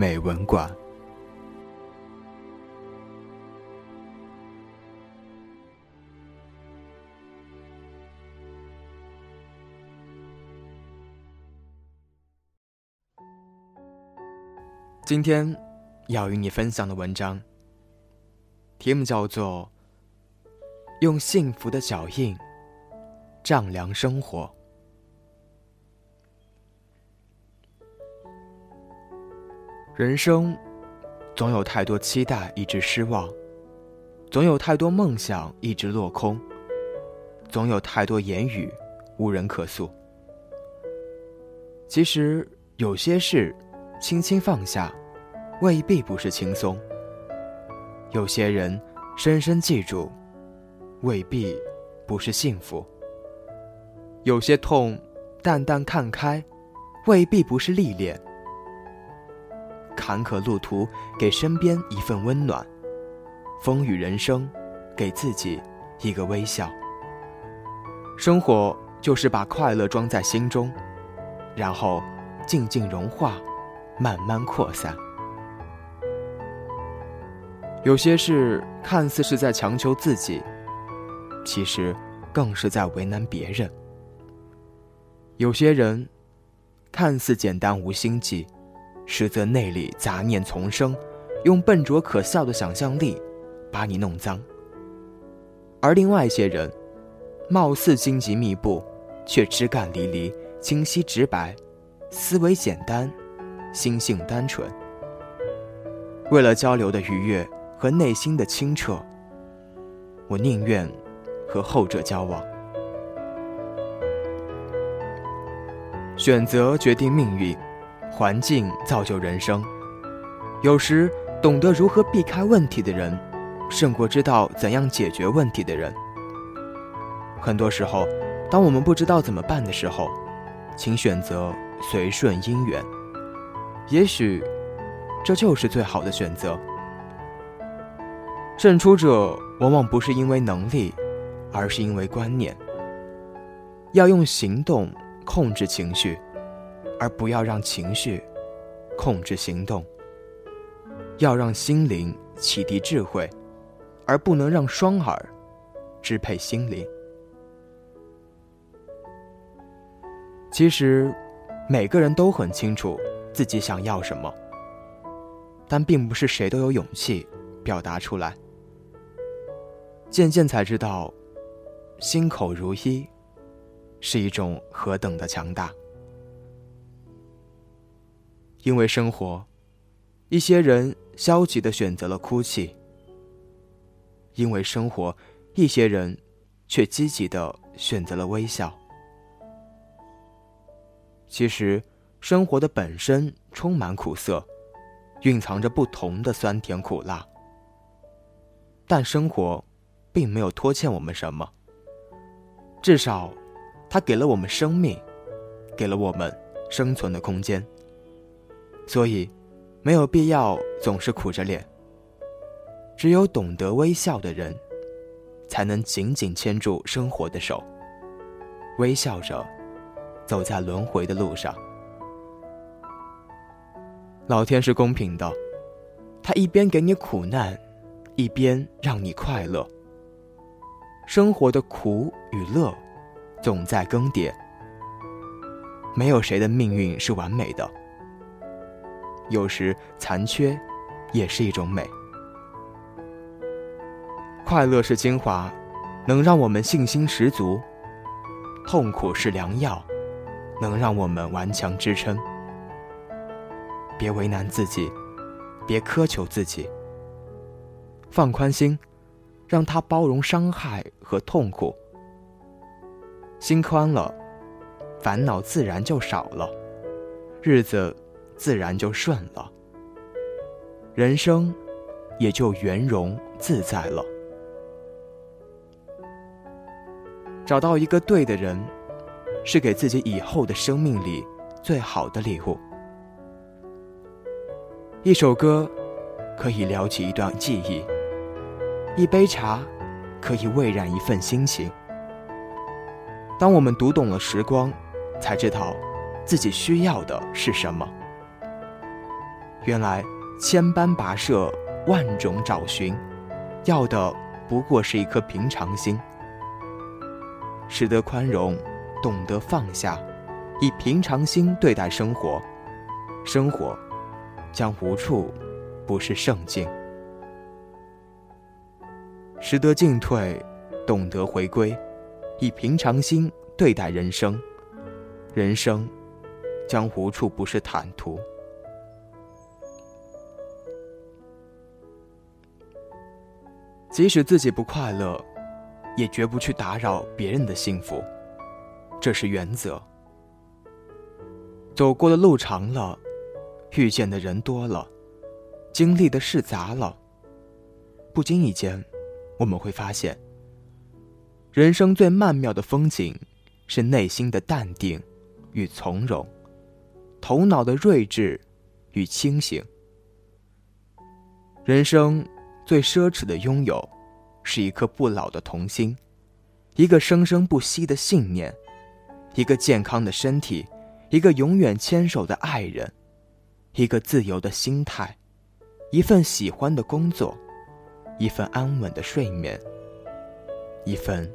美文馆》。今天要与你分享的文章，题目叫做《用幸福的脚印丈量生活》。人生总有太多期待一直失望，总有太多梦想一直落空，总有太多言语无人可诉。其实有些事，轻轻放下。未必不是轻松。有些人深深记住，未必不是幸福。有些痛淡淡看开，未必不是历练。坎坷路途给身边一份温暖，风雨人生给自己一个微笑。生活就是把快乐装在心中，然后静静融化，慢慢扩散。有些事看似是在强求自己，其实更是在为难别人。有些人看似简单无心计，实则内里杂念丛生，用笨拙可笑的想象力把你弄脏。而另外一些人，貌似荆棘密布，却枝干离离，清晰直白，思维简单，心性单纯。为了交流的愉悦。和内心的清澈，我宁愿和后者交往。选择决定命运，环境造就人生。有时，懂得如何避开问题的人，胜过知道怎样解决问题的人。很多时候，当我们不知道怎么办的时候，请选择随顺因缘。也许，这就是最好的选择。胜出者往往不是因为能力，而是因为观念。要用行动控制情绪，而不要让情绪控制行动。要让心灵启迪智慧，而不能让双耳支配心灵。其实，每个人都很清楚自己想要什么，但并不是谁都有勇气表达出来。渐渐才知道，心口如一，是一种何等的强大。因为生活，一些人消极的选择了哭泣；因为生活，一些人却积极的选择了微笑。其实，生活的本身充满苦涩，蕴藏着不同的酸甜苦辣。但生活。并没有拖欠我们什么，至少，它给了我们生命，给了我们生存的空间。所以，没有必要总是苦着脸。只有懂得微笑的人，才能紧紧牵住生活的手，微笑着走在轮回的路上。老天是公平的，他一边给你苦难，一边让你快乐。生活的苦与乐，总在更迭。没有谁的命运是完美的，有时残缺，也是一种美。快乐是精华，能让我们信心十足；痛苦是良药，能让我们顽强支撑。别为难自己，别苛求自己，放宽心。让他包容伤害和痛苦，心宽了，烦恼自然就少了，日子自然就顺了，人生也就圆融自在了。找到一个对的人，是给自己以后的生命里最好的礼物。一首歌可以撩起一段记忆，一杯茶可以蔚染一份心情。当我们读懂了时光，才知道自己需要的是什么。原来千般跋涉，万种找寻，要的不过是一颗平常心。识得宽容，懂得放下，以平常心对待生活，生活将无处不是圣境。识得进退，懂得回归。以平常心对待人生，人生将无处不是坦途。即使自己不快乐，也绝不去打扰别人的幸福，这是原则。走过的路长了，遇见的人多了，经历的事杂了，不经意间，我们会发现。人生最曼妙的风景，是内心的淡定与从容，头脑的睿智与清醒。人生最奢侈的拥有，是一颗不老的童心，一个生生不息的信念，一个健康的身体，一个永远牵手的爱人，一个自由的心态，一份喜欢的工作，一份安稳的睡眠，一份。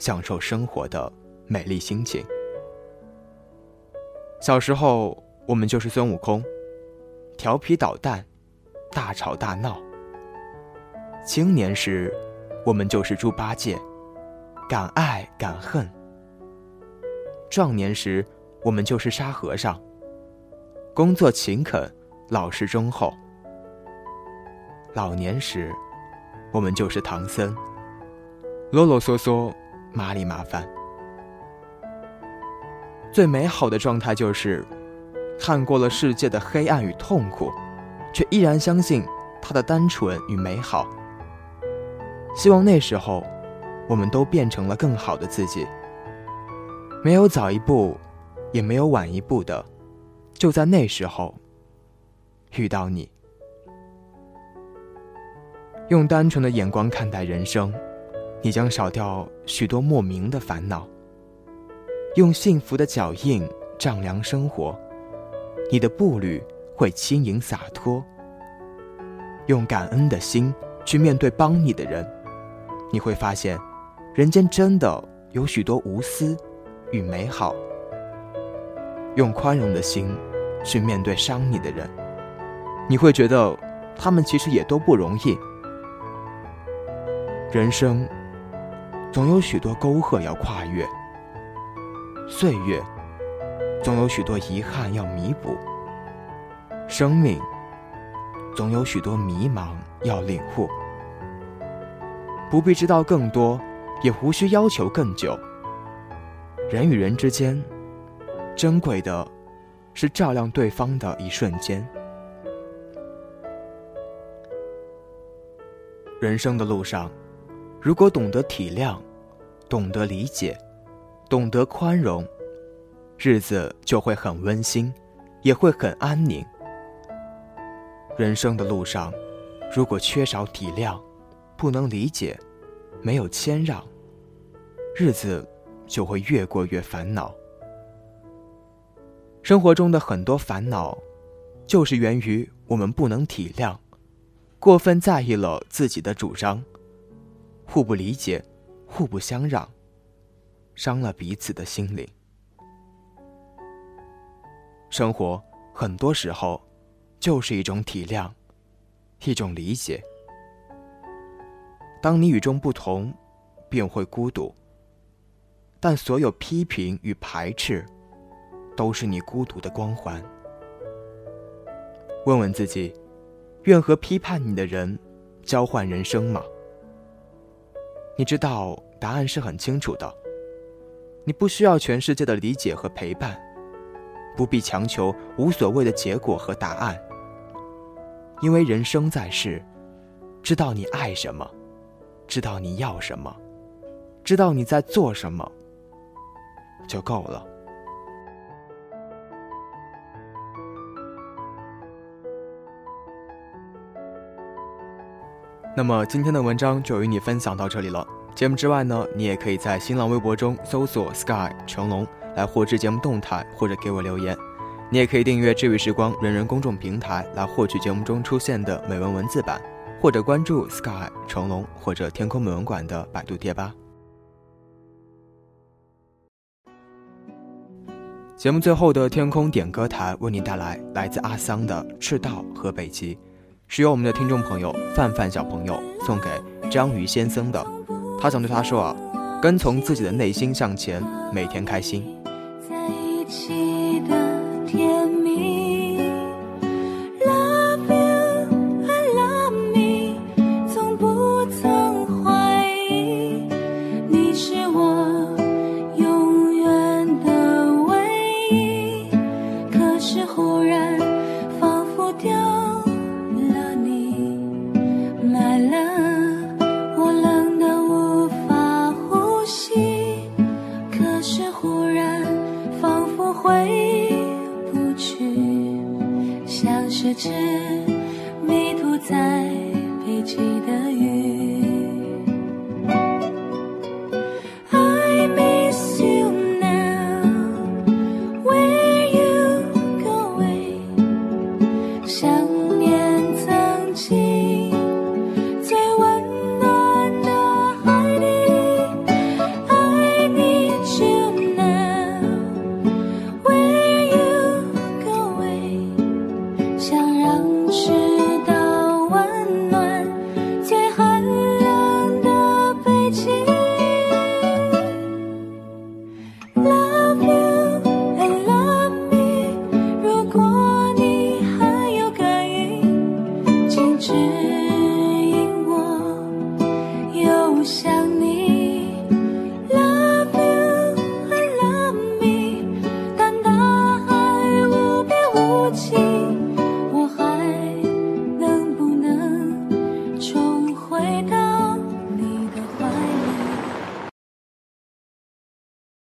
享受生活的美丽心情。小时候，我们就是孙悟空，调皮捣蛋，大吵大闹；青年时，我们就是猪八戒，敢爱敢恨；壮年时，我们就是沙和尚，工作勤恳，老实忠厚；老年时，我们就是唐僧，啰啰嗦嗦。麻里麻烦。最美好的状态就是，看过了世界的黑暗与痛苦，却依然相信它的单纯与美好。希望那时候，我们都变成了更好的自己。没有早一步，也没有晚一步的，就在那时候遇到你。用单纯的眼光看待人生。你将少掉许多莫名的烦恼，用幸福的脚印丈量生活，你的步履会轻盈洒脱。用感恩的心去面对帮你的人，你会发现，人间真的有许多无私与美好。用宽容的心去面对伤你的人，你会觉得他们其实也都不容易。人生。总有许多沟壑要跨越，岁月总有许多遗憾要弥补，生命总有许多迷茫要领悟。不必知道更多，也无需要求更久。人与人之间，珍贵的是照亮对方的一瞬间。人生的路上。如果懂得体谅，懂得理解，懂得宽容，日子就会很温馨，也会很安宁。人生的路上，如果缺少体谅，不能理解，没有谦让，日子就会越过越烦恼。生活中的很多烦恼，就是源于我们不能体谅，过分在意了自己的主张。互不理解，互不相让，伤了彼此的心灵。生活很多时候就是一种体谅，一种理解。当你与众不同，便会孤独。但所有批评与排斥，都是你孤独的光环。问问自己，愿和批判你的人交换人生吗？你知道答案是很清楚的，你不需要全世界的理解和陪伴，不必强求无所谓的结果和答案。因为人生在世，知道你爱什么，知道你要什么，知道你在做什么，就够了。那么今天的文章就与你分享到这里了。节目之外呢，你也可以在新浪微博中搜索 “sky 成龙”来获知节目动态或者给我留言。你也可以订阅“治愈时光”人人公众平台来获取节目中出现的美文文字版，或者关注 “sky 成龙”或者“天空美文馆”的百度贴吧。节目最后的天空点歌台为您带来来自阿桑的《赤道和北极》。是由我们的听众朋友范范小朋友送给章鱼先生的，他想对他说啊，跟从自己的内心向前，每天开心。在一起是只迷途在北极的鱼。